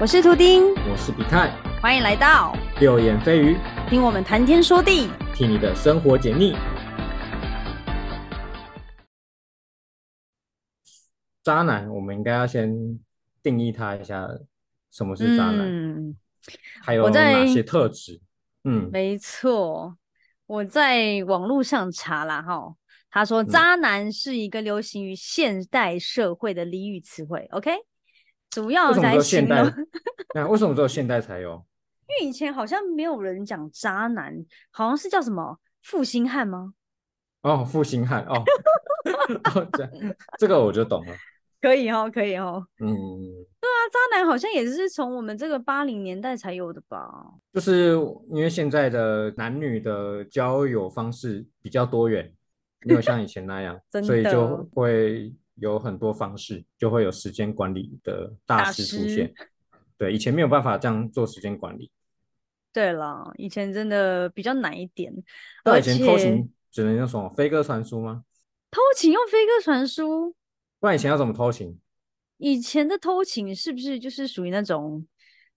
我是图丁，我是比泰，欢迎来到六言蜚语，听我们谈天说地。替你的生活解腻。渣男，我们应该要先定义他一下，什么是渣男，嗯，还有哪些特质？嗯，没错，我在网络上查了哈，他说嗯。渣男是一个流行于现代社会的俚语词汇，OK，主要为什么只来有现代为什么只有现代才有？因为以前好像没有人讲渣男，好像是叫什么负心汉吗？哦，负心汉哦，哦这这个我就懂了。可以哦，可以哦。嗯，对啊渣男好像也是从我们这个八零年代才有的吧？就是因为现在的男女的交友方式比较多元，没有像以前那样，所以就的会有很多方式，就会有时间管理的大大师出师现。对，以前没有办法这样做时间管理，对了，以前真的比较难一点，对，而以前偷情只能用什么飞鸽传书吗？偷情用飞鸽传书，不然以前要怎么偷情？以前的偷情是不是就是属于那种，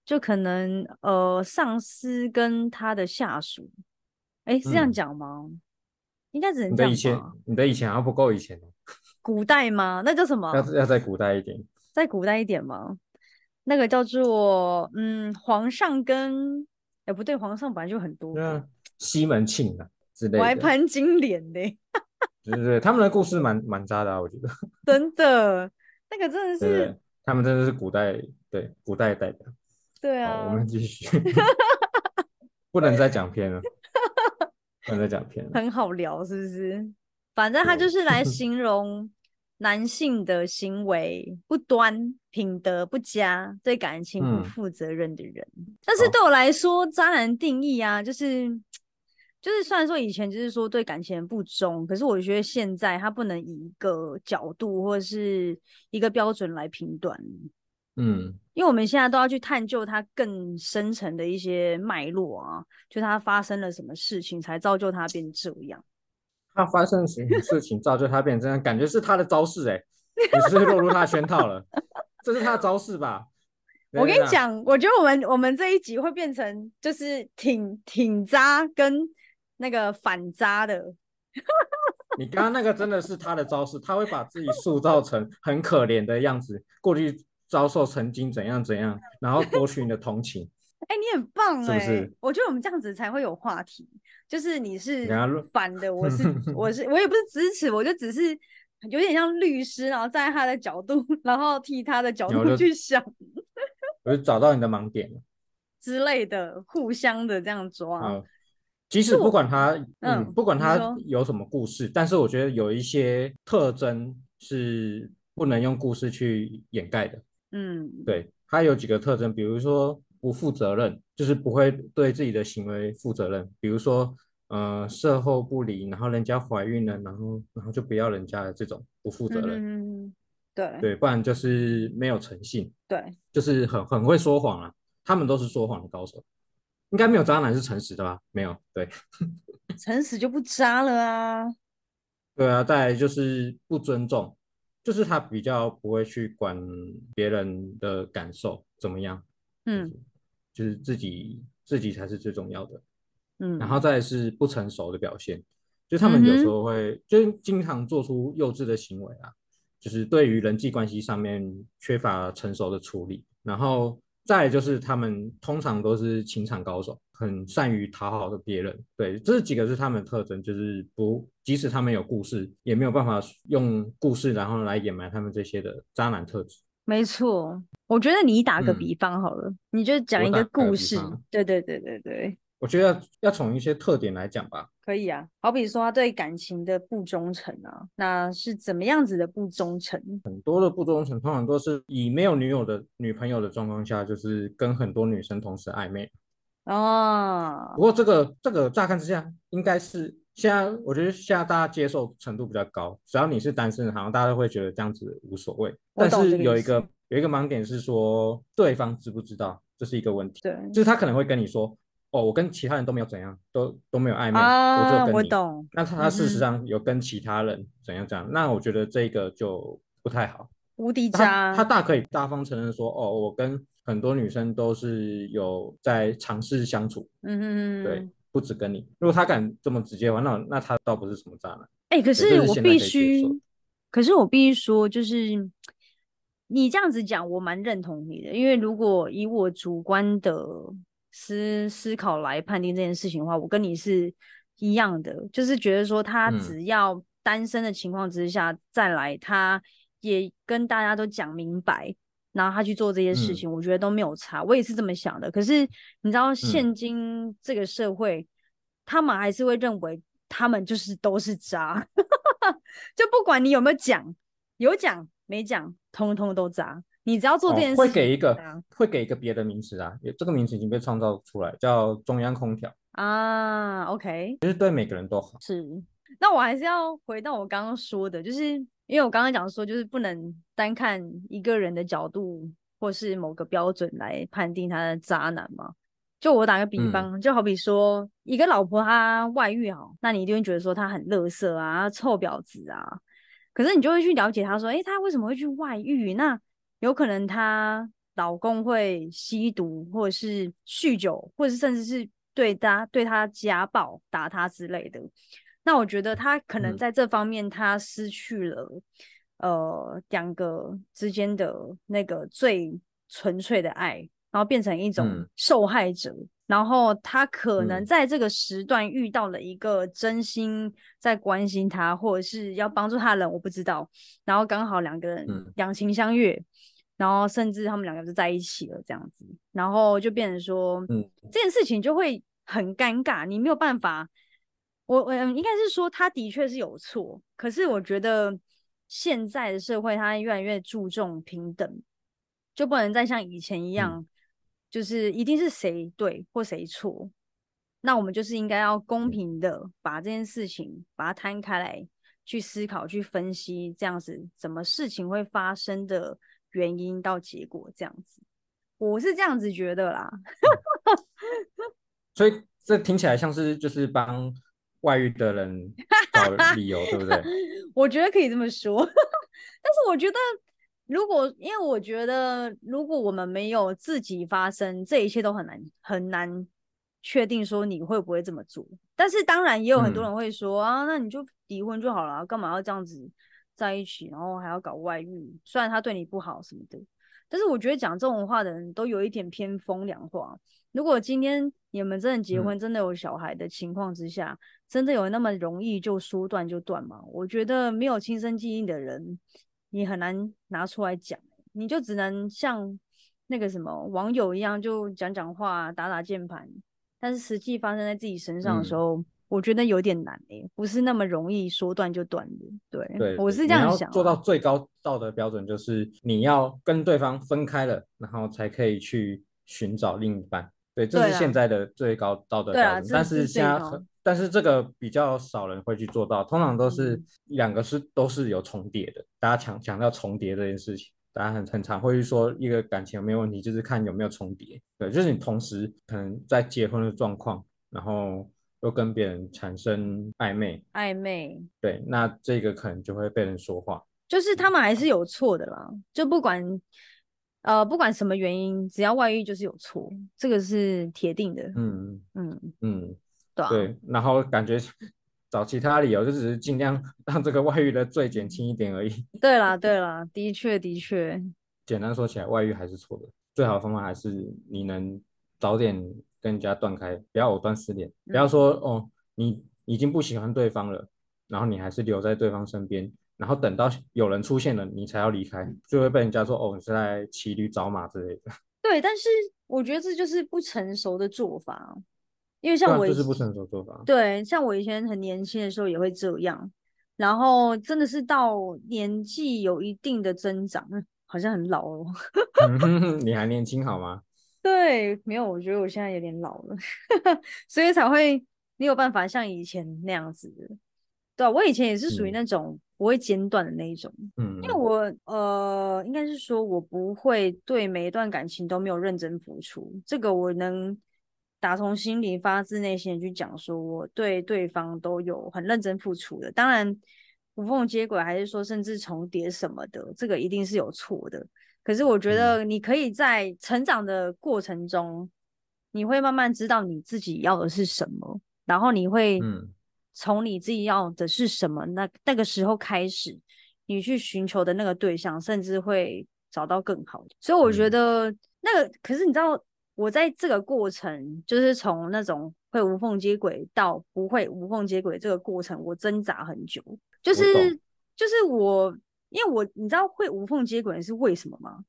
就可能呃上司跟他的下属，哎，是这样嗯讲吗？应该只能这样你的以前吧？，你的以前还不够以前哦，古代吗？那叫什么？要要在古代一点。再古代一点吗？那个叫做嗯，皇上跟哎不对，皇上本来就很多西门庆啊之类的，我还潘金莲呢，对对对，他们的故事蛮蛮渣的啊，我觉得。真的，那个真的是对对，他们真的是古代对古代代表。好，对啊我，们继续，不能再讲偏了，不能再讲偏了。很好聊，是不是？反正他就是来 形容男性的行为不端、品德不佳、对感情不嗯负责任的人。但是对我来说，渣男定义啊，就是就是虽然说以前就是说对感情不忠，可是我觉得现在他不能以一个角度或者是一个标准来评断。嗯，因为我们现在都要去探究它更深层的一些脉络啊，就它发生了什么事情才造就它变这样。他发生什么事情造就他变成这样，感觉是他的招式哎、你是不是落入他的圈套了？这是他的招式吧？我跟你讲，我觉得我们我们这一集会变成就是挺挺渣跟那个反渣的，你刚刚那个真的是他的招式，他会把自己塑造成很可怜的样子，过去遭受曾经怎样怎样，然后夺取你的同情。哎、你很棒哎、是是我觉得我们这样子才会有话题，就是你是反的，我是我是我也不是支持，我就只是有点像律师，然后站在他的角度，然后替他的角度去想 我就找到你的盲点了。之类的，互相的这样抓。啊，即使不管他，嗯，嗯不管他有什么故事，但是我觉得有一些特征是不能用故事去掩盖的。嗯，对，他有几个特征，比如说不负责任，就是不会对自己的行为负责任，比如说呃事后不理，然后人家怀孕了，然后然后就不要人家的这种不负责任。嗯，对对，不然就是没有诚信，对，就是很很会说谎啊，他们都是说谎的高手。应该没有渣男是诚实的吧？没有，对。诚实就不渣了啊。对啊，再来就是不尊重，就是他比较不会去管别人的感受怎么样，嗯就是自己自己才是最重要的。嗯，然后再是不成熟的表现，就他们有时候会，就是经常做出幼稚的行为啊，就是对于人际关系上面缺乏成熟的处理。然后再就是他们通常都是情场高手，很善于讨好的别人。对，这几个是他们的特征，就是不，即使他们有故事，也没有办法用故事然后来掩埋他们这些的渣男特质。没错。我觉得你打个嗯比方好了，你就讲一个故事。对对对对对，我觉得要从一些特点来讲吧，可以啊。好比说他对感情的不忠诚啊，那是怎么样子的不忠诚？很多的不忠诚通常都是以没有女友的女朋友的状况下，就是跟很多女生同时暧昧。哦不，过这个这个乍看之下，应该是现在我觉得现在大家接受程度比较高，只要你是单身，好像大家都会觉得这样子无所谓。但是有一个有一个盲点是说，对方知不知道这是一个问题，对就是他可能会跟你说，哦，我跟其他人都没有怎样，都都没有暧昧，我只有啊，跟你。我懂。那他他事实上有跟其他人怎样怎样，那我觉得这个就不太好。无敌他渣，他大可以大方承认说，哦，我跟很多女生都是有在尝试相处，嗯嗯嗯，对，不止跟你。如果他敢这么直接玩，那那他倒不是什么渣男。哎、可是我必须，可是我必须说，就是你这样子讲，我蛮认同你的。因为如果以我主观的思思考来判定这件事情的话，我跟你是一样的，就是觉得说他嗯只要单身的情况之下再来，他也跟大家都讲明白。然后他去做这些事嗯情，我觉得都没有差。我也是这么想的。可是你知道，现今这个社会，他们还是会认为他们就是都是渣，就不管你有没有讲，有讲没讲，通通都渣。你只要做这件哦、事情，会给一个会给一个别的名词啊，也这个名词已经被创造出来，叫中央空调，啊，OK，其实对每个人都好。是。那我还是要回到我刚刚说的，就是因为我刚刚讲说，就是不能单看一个人的角度或是某个标准来判定他的渣男嘛。就我打个比嗯方，就好比说一个老婆她外遇好，那你一定会觉得说她很垃圾啊，臭婊子啊。可是你就会去了解她说，诶，她为什么会去外遇？那有可能她老公会吸毒，或者是酗酒，或者是甚至是对她对她家暴、打她之类的。那我觉得他可能嗯在这方面他失去了、呃两个之间的那个最纯粹的爱，然后变成一种嗯受害者。然后他可能嗯在这个时段遇到了一个真心在关心他，或者是要帮助他的人，我不知道。然后刚好两个人嗯两情相悦，然后甚至他们两个就在一起了，这样子，然后就变成说，嗯这件事情就会很尴尬，你没有办法。我我嗯，应该是说他的确是有错，可是我觉得现在的社会他越来越注重平等，就不能再像以前一样，就是一定是谁对或谁错。那我们就是应该要公平的把这件事情把它摊开来去思考、去分析，这样子怎么事情会发生的原因到结果这样子，我是这样子觉得啦。所以这听起来像是就是帮外遇的人找理由，对不对？我觉得可以这么说，但是我觉得，如果因为我觉得，如果我们没有自己发生，这一切都很难很难确定说你会不会这么做。但是当然也有很多嗯人会说、啊，那你就离婚就好了，干嘛要这样子在一起，然后还要搞外遇？虽然他对你不好什么的，但是我觉得讲这种话的人都有一点偏风凉话。如果今天你们真的结嗯婚，真的有小孩的情况之下，真的有那么容易就说断就断吗？我觉得没有亲身经历的人，你很难拿出来讲，你就只能像那个什么网友一样，就讲讲话、打打键盘。但是实际发生在自己身上的时嗯候，我觉得有点难诶、不是那么容易说断就断的。对，对，我是这样想、啊。做到最高道德标准，就是你要跟对方分开了，然后才可以去寻找另一半。对，这是现在的最高道德标准。但是是现在很，但是这个比较少人会去做到，通常都是嗯两个是都是有重叠的。大家强强调重叠这件事情，大家很很常会去说一个感情有没有问题，就是看有没有重叠。对，就是你同时可能在结婚的状况，然后又跟别人产生暧昧，暧昧，对，那这个可能就会被人说话。就是他们还是有错的啦，就不管呃不管什么原因，只要外遇就是有错，这个是铁定的。嗯嗯，嗯，对啊，对，然后感觉找其他理由，就只是尽量 让这个外遇的罪减轻一点而已。对啦，对啦，的确的确，简单说起来，外遇还是错的，最好的方法还是你能早点跟人家断开，不要藕断丝连，不要说哦，你已经不喜欢对方了，然后你还是留在对方身边，然后等到有人出现了，你才要离开，就会被人家说哦，你是在骑驴找马之类的。对，但是我觉得这就是不成熟的做法，因为像我以这是不成熟做法。对，像我以前很年轻的时候也会这样，然后真的是到年纪有一定的增长，嗯好像很老哦。你还年轻好吗？对，没有，我觉得我现在有点老了，所以才会没有办法像以前那样子的。对啊，我以前也是属于嗯那种不会间断的那一种，嗯，因为我呃，应该是说我不会对每一段感情都没有认真付出，这个我能打从心里发自内心的去讲，说我对对方都有很认真付出的。当然，无缝接轨，还是说甚至重叠什么的，这个一定是有错的。可是我觉得你可以在成长的过程中，你会慢慢知道你自己要的是什么，然后你会从你自己要的是什么那那个时候开始，你去寻求的那个对象，甚至会找到更好的。所以我觉得那个，可是你知道，我在这个过程，就是从那种会无缝接轨到不会无缝接轨这个过程，我挣扎很久。就是就是我，因为我你知道会无缝接轨是为什么吗？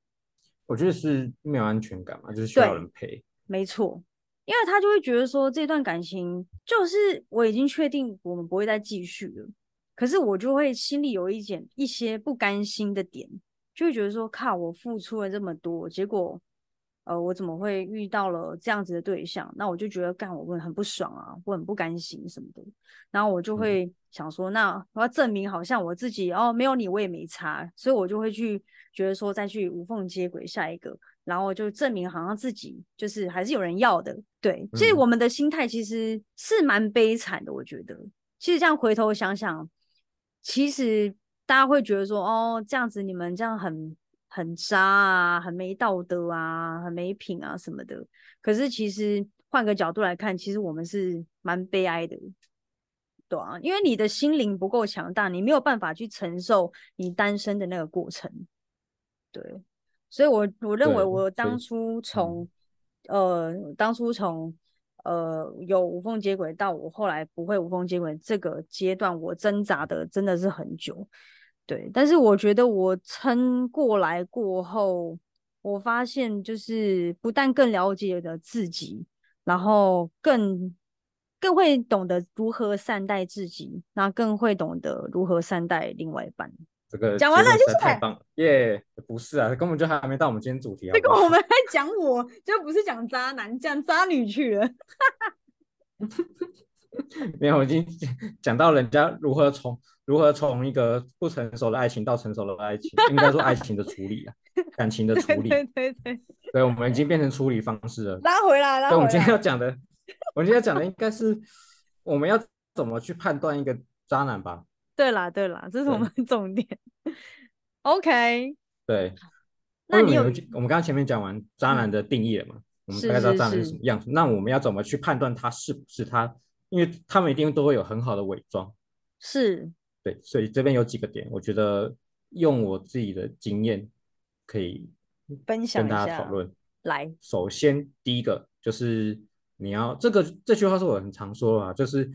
我觉得是没有安全感嘛，就是需要人陪。没错，因为他就会觉得说这段感情就是我已经确定我们不会再继续了，可是我就会心里有一点一些不甘心的点，就会觉得说靠，我付出了这么多，结果。呃，我怎么会遇到了这样子的对象？那我就觉得干我会很不爽啊，我很不甘心什么的。然后我就会想说，那我要证明好像我自己哦，没有你我也没差，所以我就会去觉得说再去无缝接轨下一个，然后就证明好像自己就是还是有人要的。对，所以我们的心态其实是蛮悲惨的，我觉得。其实这样回头想想，其实大家会觉得说，哦，这样子你们这样很。很渣啊，很没道德啊，很没品啊什么的。可是其实换个角度来看，其实我们是蛮悲哀的，对啊，因为你的心灵不够强大，你没有办法去承受你单身的那个过程。对，所以我我认为我当初从呃当初从呃有无缝接轨到我后来不会无缝接轨这个阶段，我挣扎的真的是很久。对，但是我觉得我撑过来过后，我发现就是不但更了解了自己，然后更更会懂得如何善待自己，那更会懂得如何善待另外一半。这个讲完了，就是。太棒耶！不是啊，根本就还没到我们今天主题啊。这个我们 在讲，我就不是讲渣男，讲渣女去了。没有，我已经讲到人家如何从如何从一个不成熟的爱情到成熟的爱情，应该说爱情的处理啊，感情的处理。对对对，对，我们已经变成处理方式了。拉回来，拉回来。我们今天要讲的，我们今天要讲的应该是我们要怎么去判断一个渣男吧？对啦，对啦，这是我们重点。OK。对。那你有我们刚刚前面讲完渣男的定义了嘛？我们大概知道渣男是什么样子。那我们要怎么去判断他是不是他？因为他们一定都会有很好的伪装，是对，所以这边有几个点，我觉得用我自己的经验可以分享跟大家讨论。来，首先第一个就是你要这个这句话是我很常说啊，就是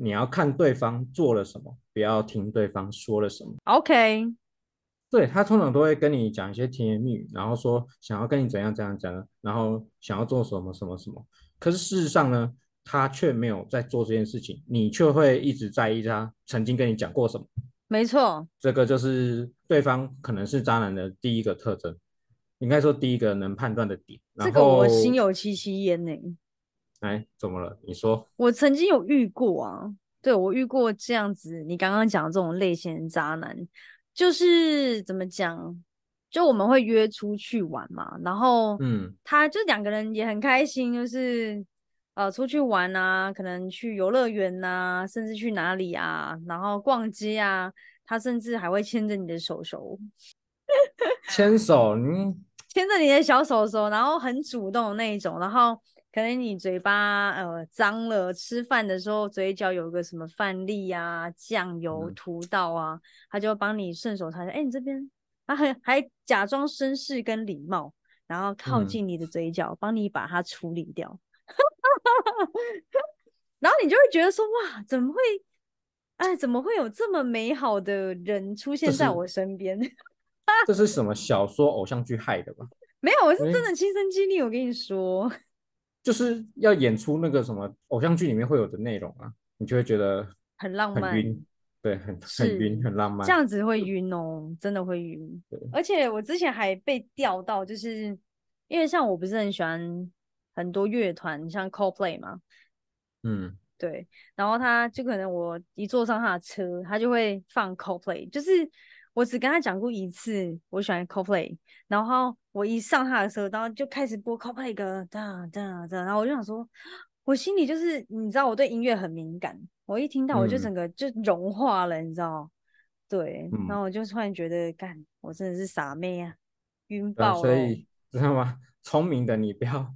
你要看对方做了什么，不要听对方说了什么。OK，对他通常都会跟你讲一些甜言蜜语，然后说想要跟你怎样怎样怎样，然后想要做什么什么什么，可是事实上呢？他却没有在做这件事情，你却会一直在意他曾经跟你讲过什么。没错，这个就是对方可能是渣男的第一个特征，应该说第一个能判断的点。这个我心有戚戚焉呢。哎，怎么了？你说。我曾经有遇过啊，对我遇过这样子，你刚刚讲这种类型的渣男，就是怎么讲？就我们会约出去玩嘛，然后嗯，他就两个人也很开心，就是。呃，出去玩啊，可能去游乐园呐，甚至去哪里啊，然后逛街啊，他甚至还会牵着你的手手，牵手，嗯，牵着你的小手手，然后很主动那一种，然后可能你嘴巴呃脏了，吃饭的时候嘴角有个什么饭粒啊，酱油涂到啊，他就帮你顺手擦下，哎，你这边，他还还假装绅士跟礼貌，然后靠近你的嘴角，帮你把它处理掉。然后你就会觉得说哇，怎么会？哎，怎么会有这么美好的人出现在我身边？这是什么小说、偶像剧害的吧？没有，我是真的亲身经历。我跟你说，就是要演出那个什么偶像剧里面会有的内容啊，你就会觉得很浪漫，晕，对，很很晕，很浪漫。这样子会晕哦，真的会晕。而且我之前还被钓到，就是因为像我不是很喜欢。很多乐团像 Coldplay 嘛，嗯，对，然后他就可能我一坐上他的车，他就会放 Coldplay，就是我只跟他讲过一次我喜欢 Coldplay，然后我一上他的车，然后就开始播 Coldplay 歌，哒哒哒，然后我就想说，我心里就是你知道我对音乐很敏感，我一听到我就整个就融化了，你知道，对，嗯然后我就突然觉得，干，我真的是傻妹啊，晕爆了。所 以知道吗？聪明的你不要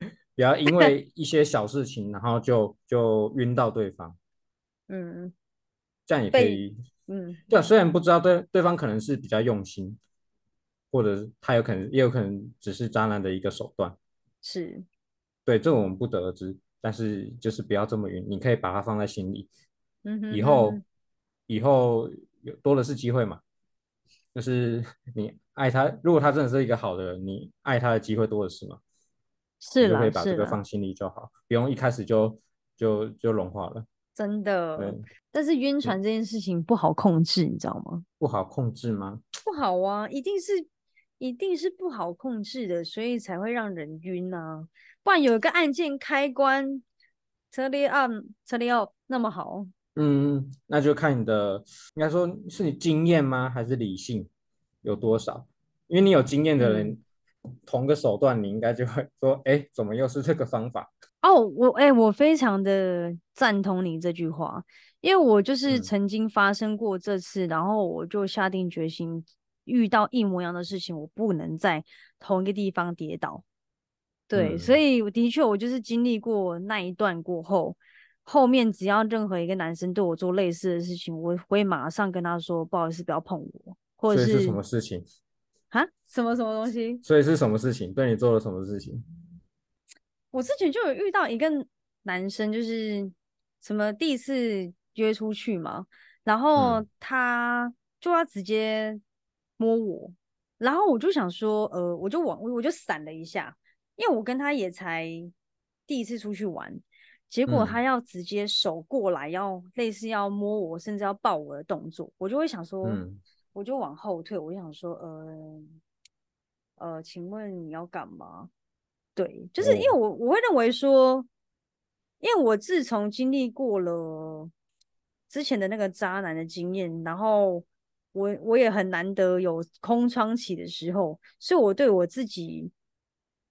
不要因为一些小事情，然后就就晕到对方，嗯这样也可以。嗯，对啊，虽然不知道对对方可能是比较用心，或者是他有可能也有可能只是渣男的一个手段，是，对，这我们不得而知。但是就是不要这么晕，你可以把它放在心里，嗯哼以后以后有多的是机会嘛。就是 你爱他，如果他真的是一个好的人，你爱他的机会多的是嘛，是啦就可以把这，个放心里就好，不用一开始就就就融化了。真的。但是晕船这件事情不好控制，你知道吗？不好控制吗？不好啊，一定是一定是不好控制的，所以才会让人晕啊。不然有一个按键开关，turn it on，turn it off，那么好。嗯，那就看你的，应该说是你经验吗？还是理性有多少？因为你有经验的人，同个手段，你应该就会说，哎，怎么又是这个方法？哦，我哎、我非常的赞同你这句话，因为我就是嗯曾经发生过这次，然后我就下定决心，遇到一模一样的事情，我不能在同一个地方跌倒。对，所嗯以我的确，我就是经历过那一段过后，后面只要任何一个男生对我做类似的事情，我会马上跟他说，不好意思，不要碰我，或者是是什么事情？啊什么什么东西。所以是什么事情？对你做了什么事情？我之前就有遇到一个男生，就是什么第一次约出去嘛，然后嗯他就要直接摸我，然后我就想说，呃，我就往我就闪了一下，因为我跟他也才第一次出去玩，结果他嗯要直接手过来，要类似要摸我，甚至要抱我的动作，我就会想说，嗯我就往后退，我就想说，呃呃，请问你要干嘛？对，就是因为哦我我会认为说，因为我自从经历过了之前的那个渣男的经验，然后我我也很难得有空窗期的时候，所以我对我自己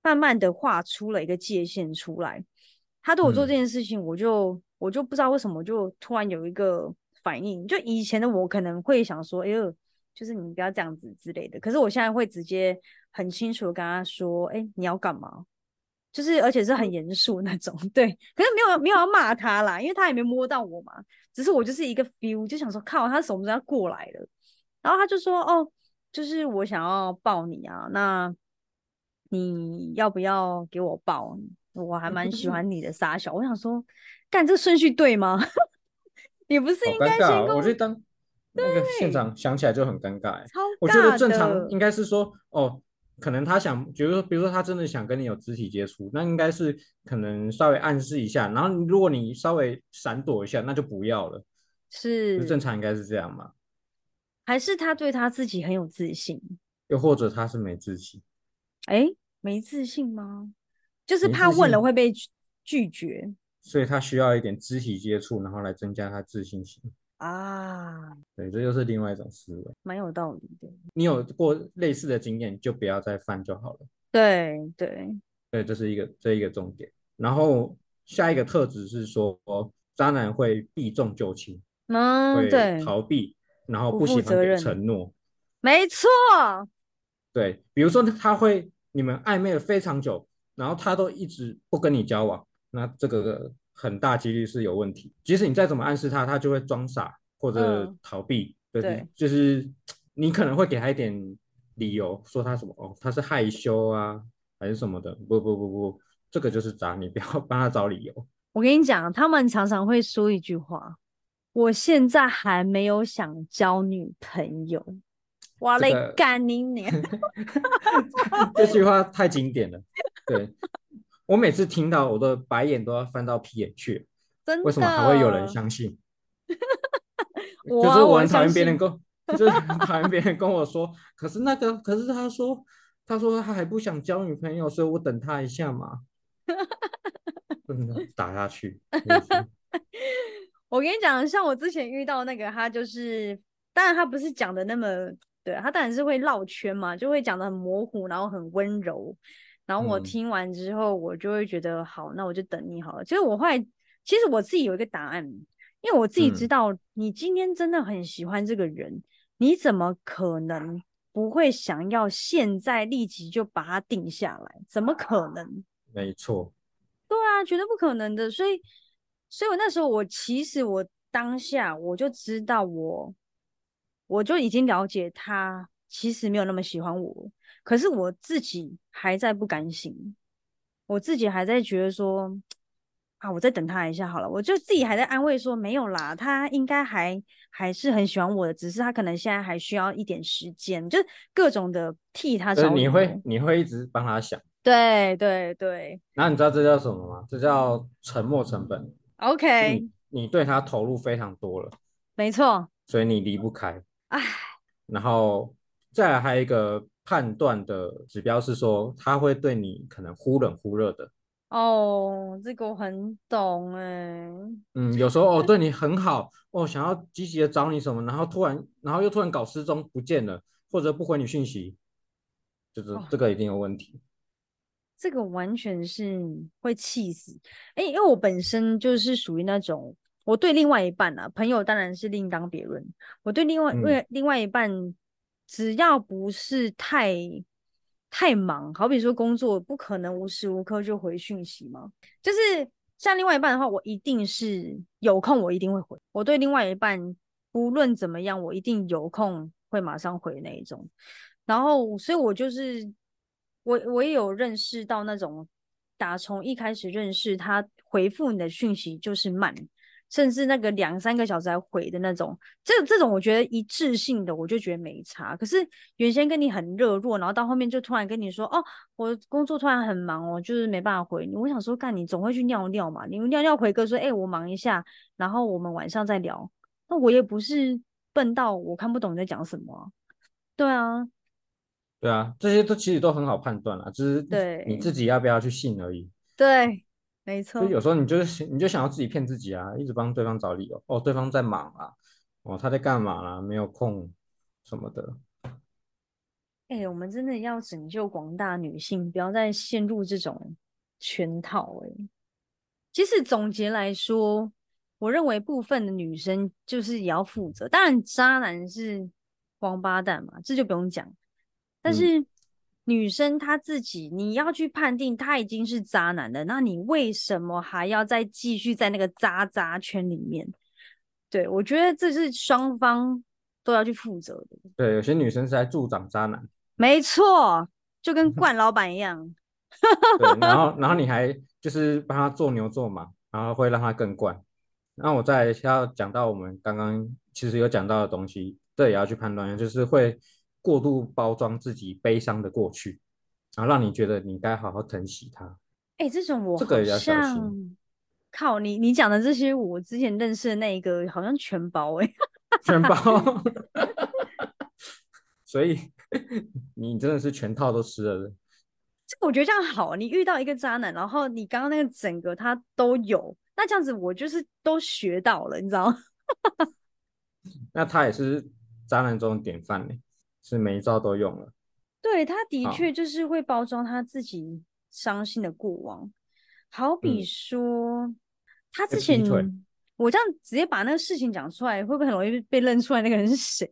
慢慢的画出了一个界限出来。他对我做这嗯件事情，我就我就不知道为什么，就突然有一个反应。就以前的我可能会想说，哎呦，就是你不要这样子之类的。可是我现在会直接很清楚的跟他说，哎，你要干嘛？就是而且是很严肃那种，对。可是没有没有要骂他啦，因为他也没摸到我嘛，只是我就是一个 feel，就想说靠，他手不是要过来了，然后他就说，哦，就是我想要抱你啊，那你要不要给我抱？我还蛮喜欢你的傻小。我想说，干这个顺序对吗？你不是好应该先跟我觉得当那个现场想起来就很尴尬欸。超我觉得尬正常的应该是说，哦，可能他想，比如说，比如说他真的想跟你有肢体接触，那应该是可能稍微暗示一下，然后如果你稍微闪躲一下，那就不要了。是正常应该是这样嘛？还是他对他自己很有自信？又或者他是没自信，哎，没自信吗？就是怕问了会被拒拒绝所以他需要一点肢体接触，然后来增加他自信心。啊，对，这就是另外一种思维。蛮有道理的。你有过类似的经验，就不要再犯就好了。对对，对，这是一个这一个重点。然后下一个特质是说，渣男会避重就轻，嗯，会对，逃避，然后不不喜欢承诺。没错，对，比如说他会你们暧昧了非常久，然后他都一直不跟你交往，那这个很大几率是有问题。即使你再怎么暗示他，他就会装傻或者嗯逃避。对，对就是你可能会给他一点理由，说他什么哦，他是害羞啊，还是什么的。不不不不，这个就是渣，你不要帮他找理由。我跟你讲，他们常常会说一句话：“我现在还没有想交女朋友。”哇嘞这个，干你娘！这句话太经典了。对我每次听到，我的白眼都要翻到屁眼去了。真的？为什么还会有人相信？我啊就是我我很讨厌别人跟，就是很讨厌别人跟我说，可是那个，可是他说，他说他还不想交女朋友，所以我等他一下嘛。真的打下去，我跟你讲，像我之前遇到那个，他就是，当然他不是讲的那么，对他当然是会绕圈嘛，就会讲的很模糊，然后很温柔。然后我嗯听完之后，我就会觉得好，那我就等你好了。就是我后来，其实我自己有一个答案，因为我自己知嗯道，你今天真的很喜欢这个人，你怎么可能不会想要现在立即就把他定下来？怎么可能？没错，对啊，绝对不可能的。所以，所以我那时候我其实我当下我就知道我，我就已经了解他其实没有那么喜欢我，可是我自己还在不甘心，我自己还在觉得说，啊，我再等他一下好了。我就自己还在安慰说，没有啦，他应该还还是很喜欢我的，只是他可能现在还需要一点时间，就是各种的替他就是你。会你会一直帮他想，对对对然后你知道这叫什么吗？这叫沉没成本，，OK，你你对他投入非常多了，没错。所以你离不开。唉，然后再来还有一个判断的指标是说，他会对你可能忽冷忽热的。哦，这个我很懂哎。嗯，有时候哦对你很好哦，想要积极的找你什么，然后突然然后又突然搞失踪不见了，或者不回你讯息，就是哦，这个一定有问题。这个完全是会气死。哎，因为我本身就是属于那种，我对另外一半啊，朋友当然是另当别论。我对另外嗯为另外一半，只要不是太太忙，好比说工作，不可能无时无刻就回讯息嘛。就是像另外一半的话，我一定是有空，我一定会回。我对另外一半，不论怎么样，我一定有空会马上回那一种。然后，所以我就是我，我也有认识到那种打从一开始认识他回复你的讯息就是慢，甚至那个两三个小时才回的那种，这这种我觉得一致性的，我就觉得没差。可是原先跟你很热络，然后到后面就突然跟你说，哦，我工作突然很忙哦，就是没办法回你。我想说，干你总会去尿尿嘛，你尿尿回个说，哎、我忙一下，然后我们晚上再聊。那我也不是笨到我看不懂你在讲什么啊、对啊，对啊，这些都其实都很好判断啦，只是你自己要不要去信而已。对，没错。所以有时候你就是你就想要自己骗自己啊，一直帮对方找理由。哦，对方在忙啊，哦他在干嘛啦，没有空什么的。哎、我们真的要拯救广大女性，不要再陷入这种圈套、哎，其实总结来说，我认为部分的女生就是也要负责。当然，渣男是王八蛋嘛，这就不用讲。但嗯是女生她自己，你要去判定他已经是渣男了，那你为什么还要再继续在那个渣渣圈里面？对，我觉得这是双方都要去负责的。对，有些女生是在助长渣男，没错，就跟 冠老板一样。对，然后 然后你还就是帮他做牛做马，然后会让他更惯。那我再要讲到我们刚刚其实有讲到的东西，这也要去判断，就是会过度包装自己悲伤的过去，然后让你觉得你该好好疼惜他。哎、这种我好这个也要小心像，靠你你讲的这些，我之前认识的那一个好像全包哎、全包，所以 你真的是全套都吃了的。这个我觉得这样好，你遇到一个渣男，然后你刚刚那个整个他都有，那这样子我就是都学到了，你知道吗？那他也是渣男中的典范呢，是每一招都用了。对，他的确就是会包装他自己伤心的过往，好比嗯说他之前，我这样直接把那个事情讲出来，会不会很容易被认出来那个人是谁？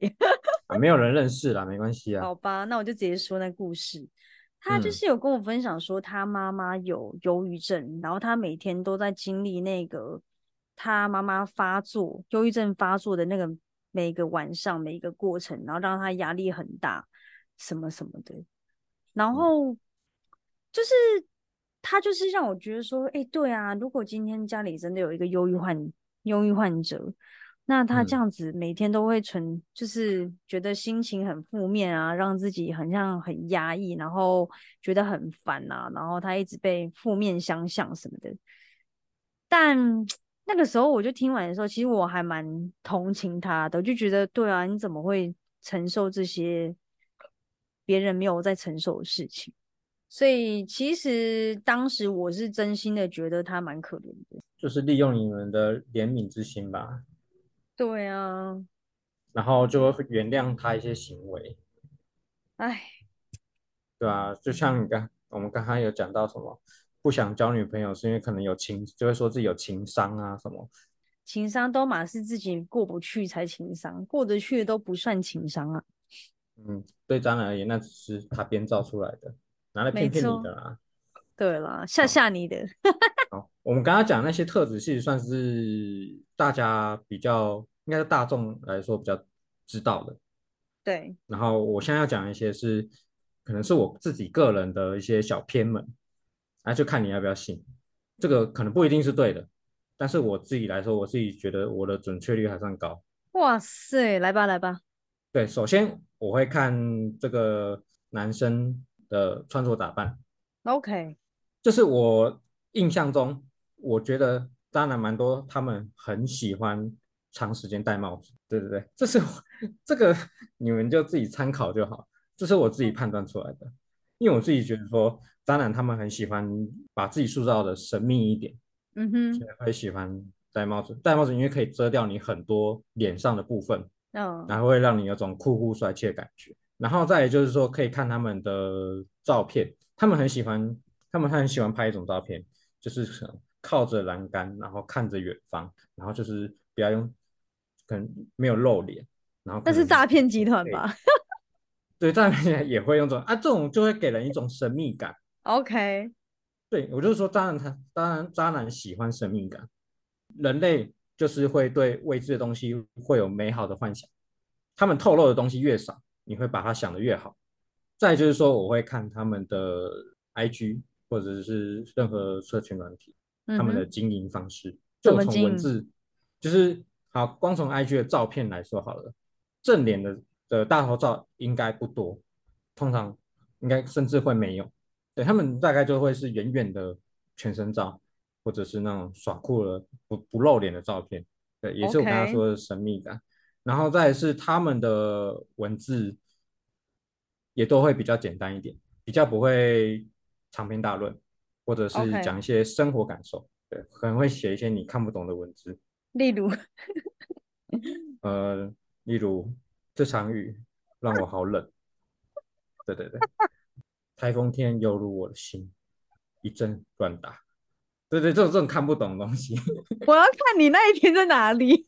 啊，没有人认识啦，没关系啊。好吧，那我就直接说那故事。他就嗯是有跟我分享说，他妈妈有忧郁症，然后他每天都在经历那个他妈妈发作、忧郁症发作的那个每一个晚上、每一个过程，然后让他压力很大，什么什么的。然嗯后就是他就是让我觉得说，哎、对啊，如果今天家里真的有一个忧郁患忧郁患者，那他这嗯样子每天都会存，就是觉得心情很负面啊，让自己很像很压抑，然后觉得很烦啊，然后他一直被负面相向什么的。但那个时候我就听完的时候，其实我还蛮同情他的，我就觉得对啊，你怎么会承受这些别人没有在承受的事情？所以其实当时我是真心的觉得他蛮可怜的。就是利用你们的怜悯之心吧，对啊，然后就会原谅他一些行为，唉，对啊、就像你刚我们刚刚有讲到什么，不想交女朋友是因为可能有情，就会说自己有情商啊什么，情商都嘛是自己过不去才情商，过得去都不算情商啊。嗯，对渣男而言，那只是他编造出来的，拿来骗骗你的啦。对啦，吓吓你的。好，我们刚刚讲那些特质，其实算是大家比较，应该是大众来说比较知道的。对。然后我现在要讲一些是，可能是我自己个人的一些小偏门，那就看你要不要信。这个可能不一定是对的，但是我自己来说，我自己觉得我的准确率还算高。哇塞，来吧来吧。对，首先我会看这个男生的穿着打扮。OK。就是我印象中，我觉得渣男蛮多，他们很喜欢长时间戴帽子。对对对，这是 这个你们就自己参考就好，这是我自己判断出来的。因为我自己觉得说，渣男他们很喜欢把自己塑造的神秘一点，嗯哼，所以会喜欢戴帽子。戴帽子因为可以遮掉你很多脸上的部分，嗯，然后会让你有种酷酷帅气的感觉。然后再就是说，可以看他们的照片，他们很喜欢。他们很喜欢拍一种照片，就是靠着栏杆，然后看着远方，然后就是不要用，可能没有露脸，然后那是诈骗集团吧？对，诈骗也会用这种啊，这种就会给人一种神秘感。OK，对我就是说，当然他当然渣男喜欢神秘感，人类就是会对未知的东西会有美好的幻想，他们透露的东西越少，你会把它想的越好。再就是说，我会看他们的 IG。或者是任何社群软体，他们的经营方式，就从文字，就是好，光从 IG 的照片来说好了，正脸的的大头照应该不多，通常应该甚至会没有，对他们大概就会是远远的全身照，或者是那种耍酷的不不露脸的照片，对，也是我刚刚说的神秘感，然后再是他们的文字也都会比较简单一点，比较不会。长篇大论，或者是讲一些生活感受，对，可能会写一些你看不懂的文字，例如，呃，例如这场雨让我好冷，对对对，台风天犹如我的心一阵乱打，对对，这种这种看不懂的东西，我要看你那一天在哪里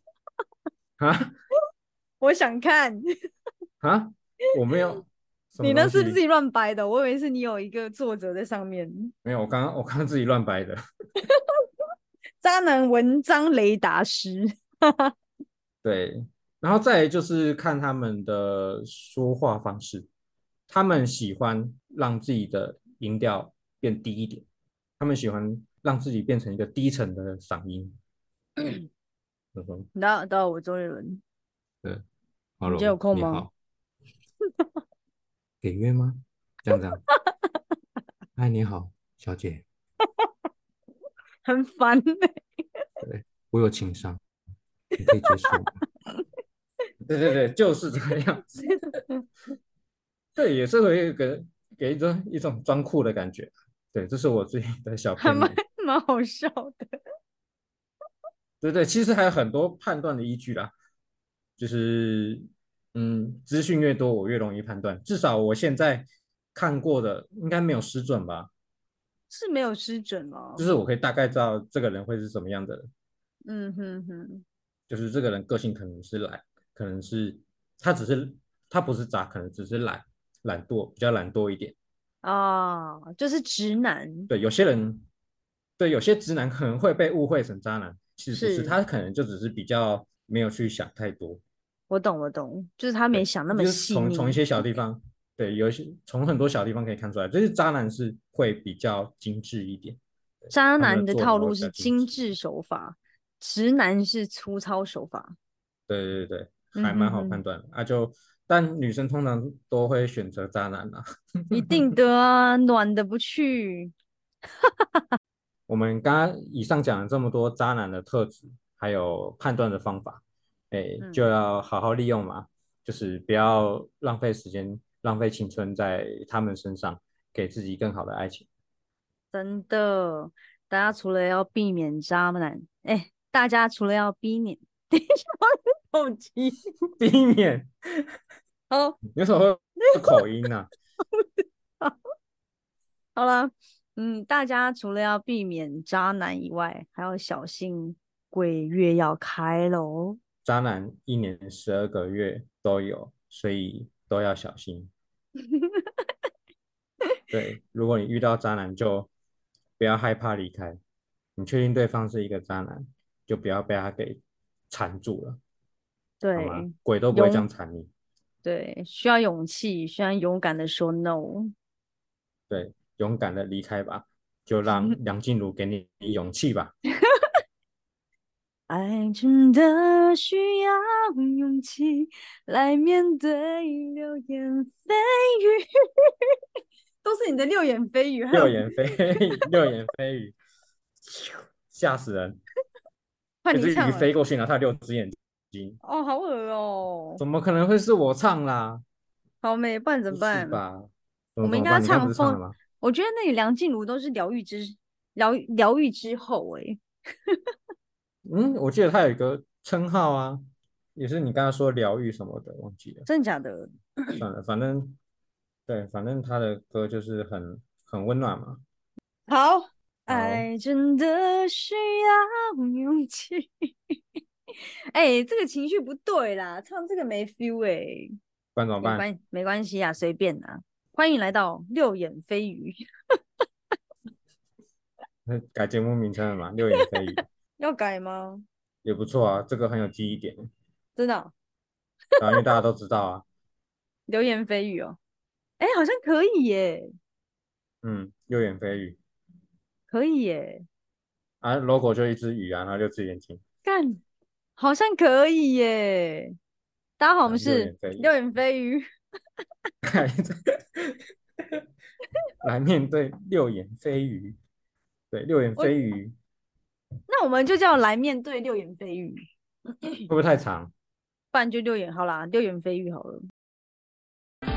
啊？我想看 啊，我没有。你那是不是自己乱掰的？我以为是你有一个作者在上面。没有，我刚刚我刚刚自己乱掰的。渣男文章雷达师。对，然后再就是看他们的说话方式，他们喜欢让自己的音调变低一点，他们喜欢让自己变成一个低沉的嗓音。那到我周杰伦。对，Hello，你有空吗？给约吗？这样这样。嗨，你好，小姐。很烦呢。对，我有情商，你可以接受吗？对对对，就是这个样子。对，也是会给给一种一种装酷的感觉。对，这是我自己的小还蛮蛮好笑的。对对，其实还有很多判断的依据啦，就是。嗯，资讯越多，我越容易判断。至少我现在看过的，应该没有失准吧？是没有失准哦。就是我可以大概知道这个人会是什么样的人。嗯哼哼。就是这个人个性可能是懒，可能是他只是他不是渣，可能只是懒懒惰，比较懒惰一点。哦，就是直男。对，有些人，对有些直男可能会被误会成渣男，其实不是，他可能就只是比较没有去想太多。我懂，我懂，就是他没想那么细从从一些小地方，对，有一些从很多小地方可以看出来，就是渣男是会比较精致一点。渣男的套路是精致手法，直男是粗糙手法。对对对，还蛮好判断啊。就但女生通常都会选择渣男啊。一定的啊，暖的不去。我们刚刚以上讲了这么多渣男的特质，还有判断的方法。哎，就要好好利用嘛，就是不要浪费时间、浪费青春在他们身上，给自己更好的爱情。真的，大家除了要避免渣男，哎，大家除了要避免，等一下，手机避免，哦，有什么口音呢？好了，嗯，大家除了要避免渣男以外，还要小心。鬼月要开喽。渣男一年十二个月都有，所以都要小心。对，如果你遇到渣男，就不要害怕离开。你确定对方是一个渣男，就不要被他给缠住了，好对吗？鬼都不会这样缠你。对，需要勇气，需要勇敢的说 no。对，勇敢的离开吧，就让 梁静茹给你勇气吧。爱真的需要勇气来面对流言蜚语，都是你的流言蜚语，还有六眼飞，六眼飞鱼，吓死人！这只鱼换你唱了飞过去，然后它有六只眼睛，哦，好恶哦，怎么可能会是我唱啦？好美，不然怎么办？是吧？怎我们应该么怎么办你刚唱风？我觉得那个梁静茹都是疗愈之疗愈疗愈之后、欸，嗯，我记得他有一个称号啊，也是你刚刚说疗愈什么的，忘记了。真的假的？算了，反正对，反正他的歌就是很很温暖嘛。好，爱真的需要勇气。哎、这个情绪不对啦，唱这个没 feel 哎、没不然怎么办？关没关系啊，随便啊。欢迎来到六眼飞鱼，那改节目名称了嘛？六眼飞鱼要改吗？也不错啊，这个很有记忆点，真的哦、然后因为大家都知道啊，流言蜚语哦。哎、好像可以耶，嗯，六眼飞鱼可以耶，啊，logo 就一只鱼啊，然后六只眼睛，干，好像可以耶。大家好，我们是六眼飞鱼。来面对六眼飞鱼，对，六眼飞鱼那我们就叫来面对六眼飞鱼，会不会太长？不然就六眼好啦，六眼飞鱼好了。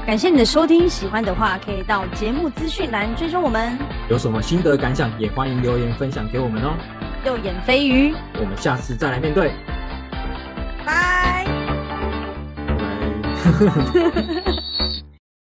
感谢你的收听，喜欢的话可以到节目资讯栏追踪我们有什么心得感想，也欢迎留言分享给我们哦。右眼飞鱼，我们下次再来面对，拜。拜拜。